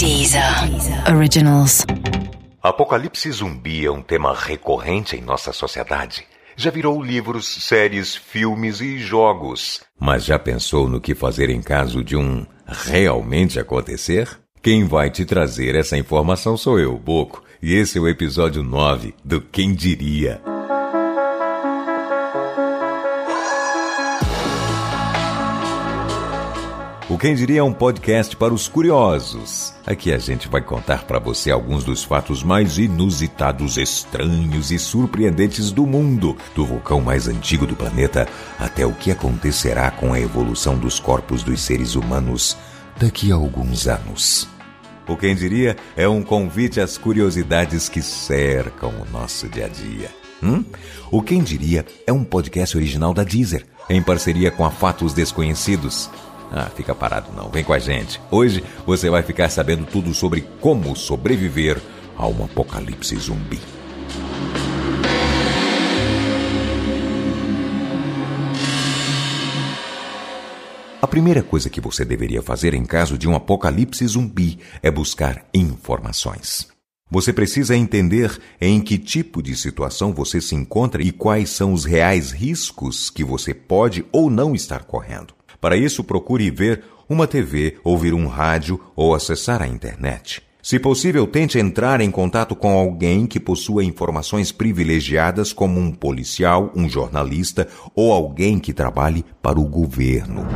Deezer Originals. Apocalipse zumbi é um tema recorrente em nossa sociedade. Já virou livros, séries, filmes e jogos. Mas já pensou no que fazer em caso de um realmente acontecer? Quem vai te trazer essa informação sou eu, Boco, e esse é o episódio 9 do Quem Diria. Quem Diria é um podcast para os curiosos. Aqui a gente vai contar para você alguns dos fatos mais inusitados, estranhos e surpreendentes do mundo, do vulcão mais antigo do planeta até o que acontecerá com a evolução dos corpos dos seres humanos daqui a alguns anos. O Quem Diria é um convite às curiosidades que cercam o nosso dia a dia. Hum? O Quem Diria é um podcast original da Deezer, em parceria com a Fatos Desconhecidos. Ah, fica parado não, vem com a gente. Hoje você vai ficar sabendo tudo sobre como sobreviver a um apocalipse zumbi. A primeira coisa que você deveria fazer em caso de um apocalipse zumbi é buscar informações. Você precisa entender em que tipo de situação você se encontra e quais são os reais riscos que você pode ou não estar correndo. Para isso, procure ver uma TV, ouvir um rádio ou acessar a internet. Se possível, tente entrar em contato com alguém que possua informações privilegiadas, como um policial, um jornalista ou alguém que trabalhe para o governo.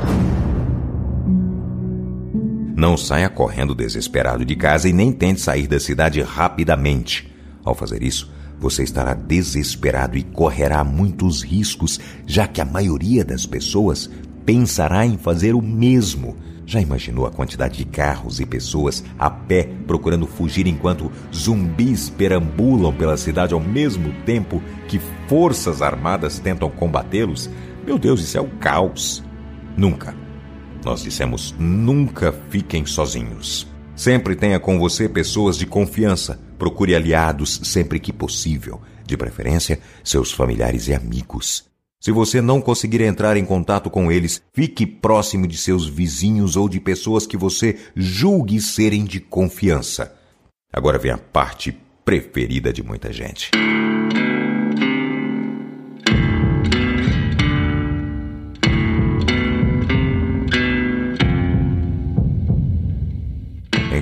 Não saia correndo desesperado de casa e nem tente sair da cidade rapidamente. Ao fazer isso, você estará desesperado e correrá muitos riscos, já que a maioria das pessoas pensará em fazer o mesmo. Já imaginou a quantidade de carros e pessoas a pé procurando fugir enquanto zumbis perambulam pela cidade ao mesmo tempo que forças armadas tentam combatê-los? Meu Deus, isso é o caos. Nunca. Nós dissemos nunca fiquem sozinhos. Sempre tenha com você pessoas de confiança. Procure aliados sempre que possível, de preferência seus familiares e amigos. Se você não conseguir entrar em contato com eles, fique próximo de seus vizinhos ou de pessoas que você julgue serem de confiança. Agora vem a parte preferida de muita gente.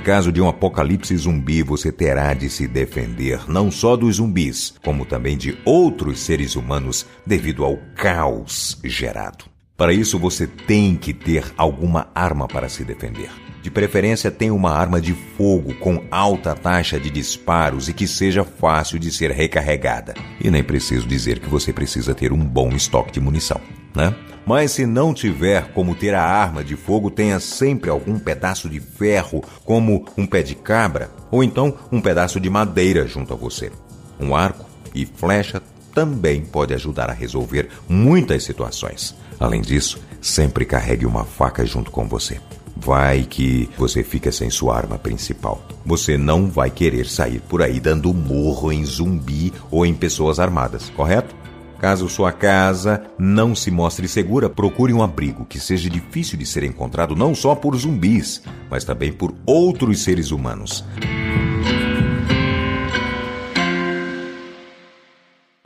Caso de um apocalipse zumbi, você terá de se defender não só dos zumbis, como também de outros seres humanos devido ao caos gerado. Para isso, você tem que ter alguma arma para se defender. De preferência, tenha uma arma de fogo com alta taxa de disparos e que seja fácil de ser recarregada. E nem preciso dizer que você precisa ter um bom estoque de munição, né? Mas se não tiver como ter a arma de fogo, tenha sempre algum pedaço de ferro, como um pé de cabra, ou então um pedaço de madeira junto a você. Um arco e flecha também pode ajudar a resolver muitas situações. Além disso, sempre carregue uma faca junto com você. Vai que você fica sem sua arma principal. Você não vai querer sair por aí dando morro em zumbi ou em pessoas armadas, correto? Caso sua casa não se mostre segura, procure um abrigo que seja difícil de ser encontrado não só por zumbis, mas também por outros seres humanos.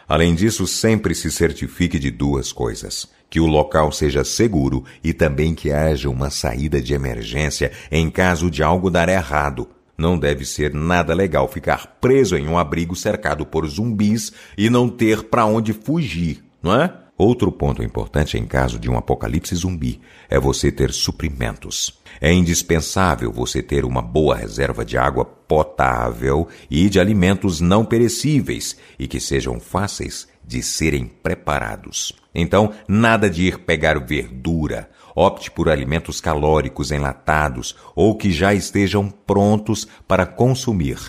Além disso, sempre se certifique de duas coisas: que o local seja seguro e também que haja uma saída de emergência em caso de algo dar errado. Não deve ser nada legal ficar preso em um abrigo cercado por zumbis e não ter para onde fugir, não é? Outro ponto importante em caso de um apocalipse zumbi é você ter suprimentos. É indispensável você ter uma boa reserva de água potável e de alimentos não perecíveis e que sejam fáceis de serem preparados. Então, nada de ir pegar verdura, Opte por alimentos calóricos enlatados ou que já estejam prontos para consumir.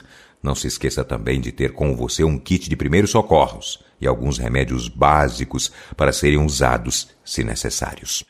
Não se esqueça também de ter com você um kit de primeiros socorros e alguns remédios básicos para serem usados se necessários.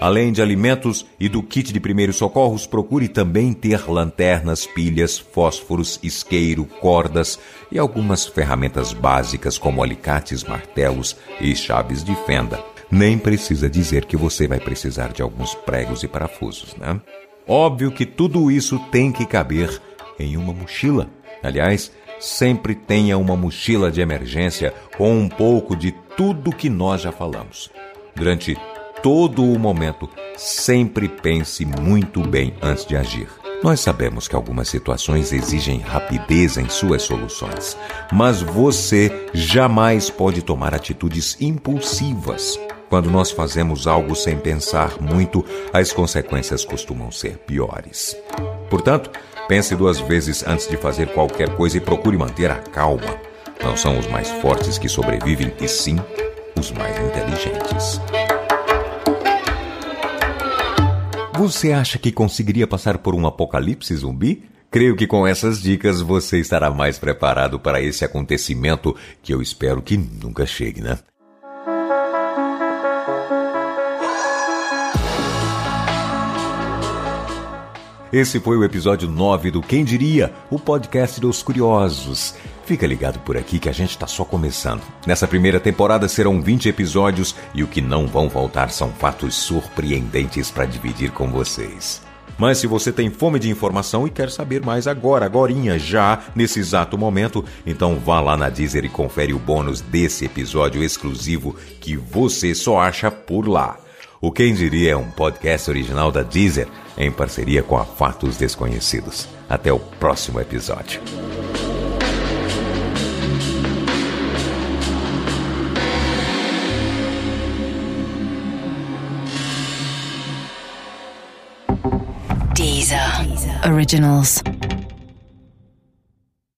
Além de alimentos e do kit de primeiros socorros, procure também ter lanternas, pilhas, fósforos, isqueiro, cordas e algumas ferramentas básicas como alicates, martelos e chaves de fenda. nem precisa dizer que você vai precisar de alguns pregos e parafusos, né? Óbvio que tudo isso tem que caber em uma mochila. Aliás, sempre tenha uma mochila de emergência com um pouco de tudo que nós já falamos. Durante todo o momento, sempre pense muito bem antes de agir. Nós sabemos que algumas situações exigem rapidez em suas soluções, mas você jamais pode tomar atitudes impulsivas. Quando nós fazemos algo sem pensar muito, as consequências costumam ser piores. Portanto, pense duas vezes antes de fazer qualquer coisa e procure manter a calma. Não são os mais fortes que sobrevivem, e sim os mais inteligentes. Você acha que conseguiria passar por um apocalipse zumbi? Creio que com essas dicas você estará mais preparado para esse acontecimento que eu espero que nunca chegue, né? Esse foi o episódio 9 do Quem Diria, o podcast dos curiosos. Fica ligado por aqui que a gente está só começando. Nessa primeira temporada serão 20 episódios e o que não vão faltar são fatos surpreendentes para dividir com vocês. Mas se você tem fome de informação e quer saber mais agora, agorinha, já, nesse exato momento, então vá lá na Deezer e confere o bônus desse episódio exclusivo que você só acha por lá. O Quem Diria é um podcast original da Deezer, em parceria com a Fatos Desconhecidos. Até o próximo episódio. Deezer. Originals.